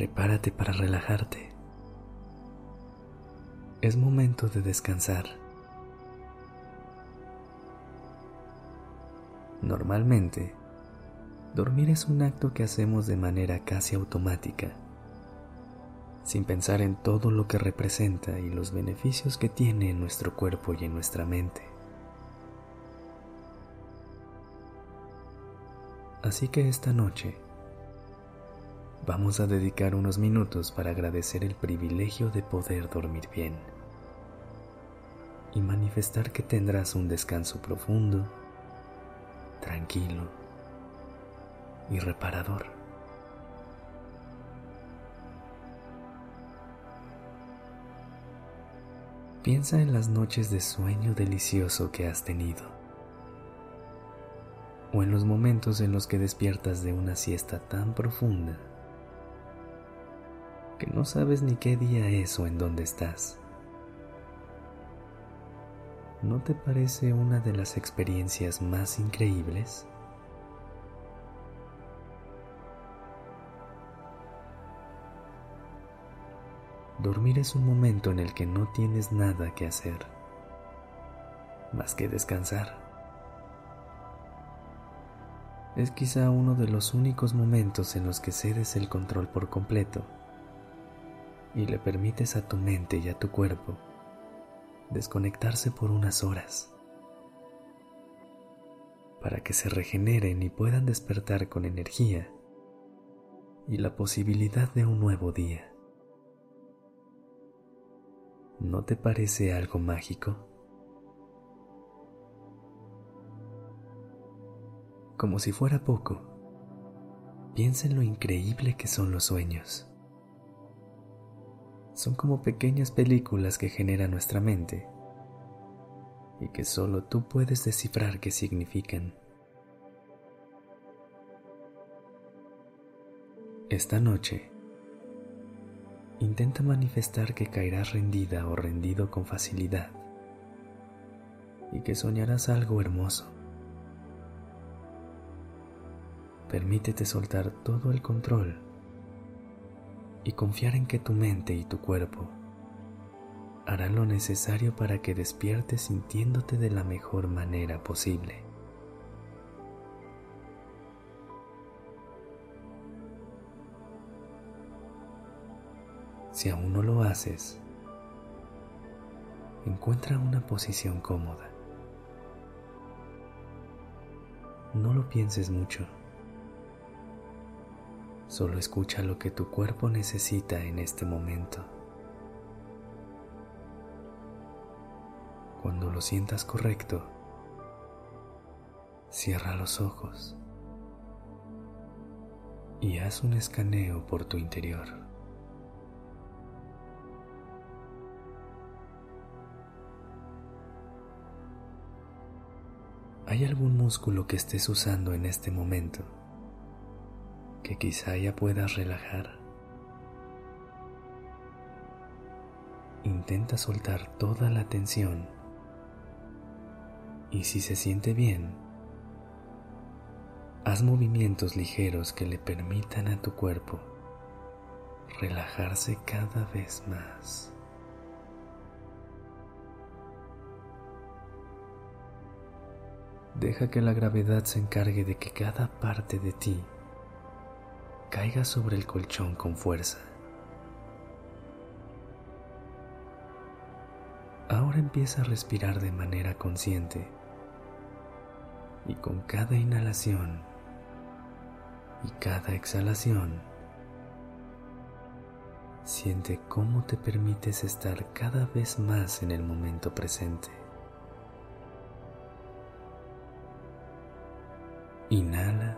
Prepárate para relajarte. Es momento de descansar. Normalmente, dormir es un acto que hacemos de manera casi automática, sin pensar en todo lo que representa y los beneficios que tiene en nuestro cuerpo y en nuestra mente. Así que esta noche vamos a dedicar unos minutos para agradecer el privilegio de poder dormir bien y manifestar que tendrás un descanso profundo, tranquilo y reparador. Piensa en las noches de sueño delicioso que has tenido o en los momentos en los que despiertas de una siesta tan profunda que no sabes ni qué día es o en dónde estás. ¿No te parece una de las experiencias más increíbles? Dormir es un momento en el que no tienes nada que hacer más que descansar es quizá uno de los únicos momentos en los que cedes el control por completo y le permites a tu mente y a tu cuerpo desconectarse por unas horas para que se regeneren y puedan despertar con energía y la posibilidad de un nuevo día. ¿No te parece algo mágico? como si fuera poco, piensa en lo increíble que son los sueños. Son como pequeñas películas que genera nuestra mente y que solo tú puedes descifrar qué significan. Esta noche, intenta manifestar que caerás rendida o rendido con facilidad y que soñarás algo hermoso. Permítete soltar todo el control y confiar en que tu mente y tu cuerpo harán lo necesario para que despiertes sintiéndote de la mejor manera posible. Si aún no lo haces, encuentra una posición cómoda. No lo pienses mucho. Solo escucha lo que tu cuerpo necesita en este momento. Cuando lo sientas correcto, cierra los ojos y haz un escaneo por tu interior. ¿Hay algún músculo que estés usando en este momento? Que quizá ya puedas relajar. Intenta soltar toda la tensión y si se siente bien, haz movimientos ligeros que le permitan a tu cuerpo relajarse cada vez más. Deja que la gravedad se encargue de que cada parte de ti caiga sobre el colchón con fuerza. Ahora empieza a respirar de manera consciente y con cada inhalación y cada exhalación siente cómo te permites estar cada vez más en el momento presente. Inhala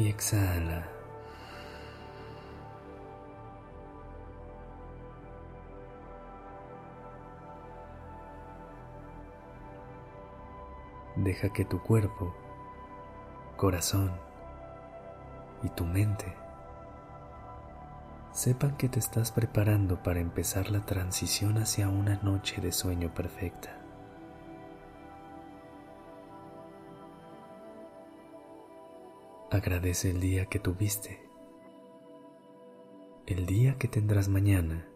y exhala. Deja que tu cuerpo, corazón y tu mente sepan que te estás preparando para empezar la transición hacia una noche de sueño perfecta. Agradece el día que tuviste, el día que tendrás mañana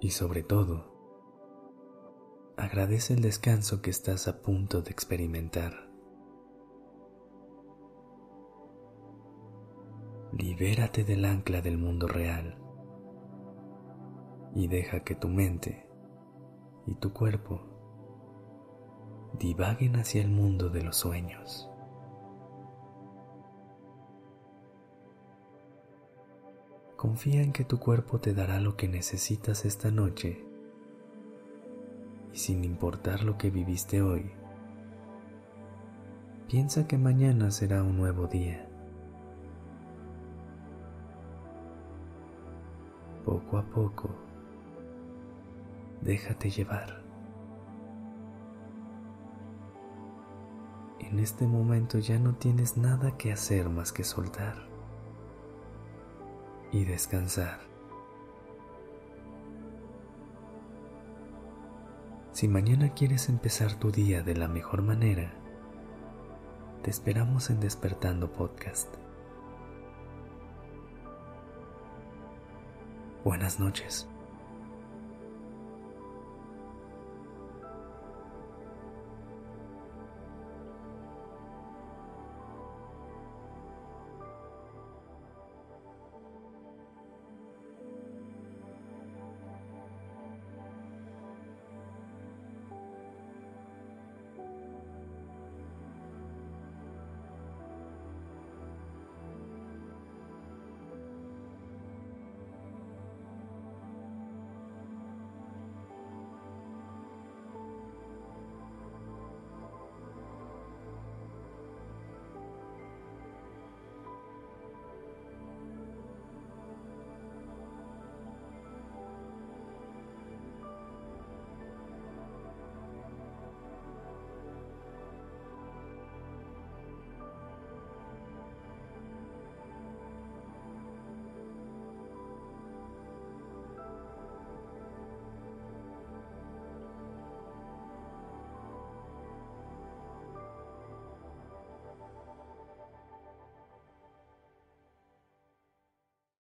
y sobre todo, agradece el descanso que estás a punto de experimentar. Libérate del ancla del mundo real y deja que tu mente y tu cuerpo divaguen hacia el mundo de los sueños. Confía en que tu cuerpo te dará lo que necesitas esta noche y sin importar lo que viviste hoy, piensa que mañana será un nuevo día. Poco a poco, déjate llevar. En este momento ya no tienes nada que hacer más que soltar y descansar. Si mañana quieres empezar tu día de la mejor manera, te esperamos en Despertando Podcast. Buenas noches.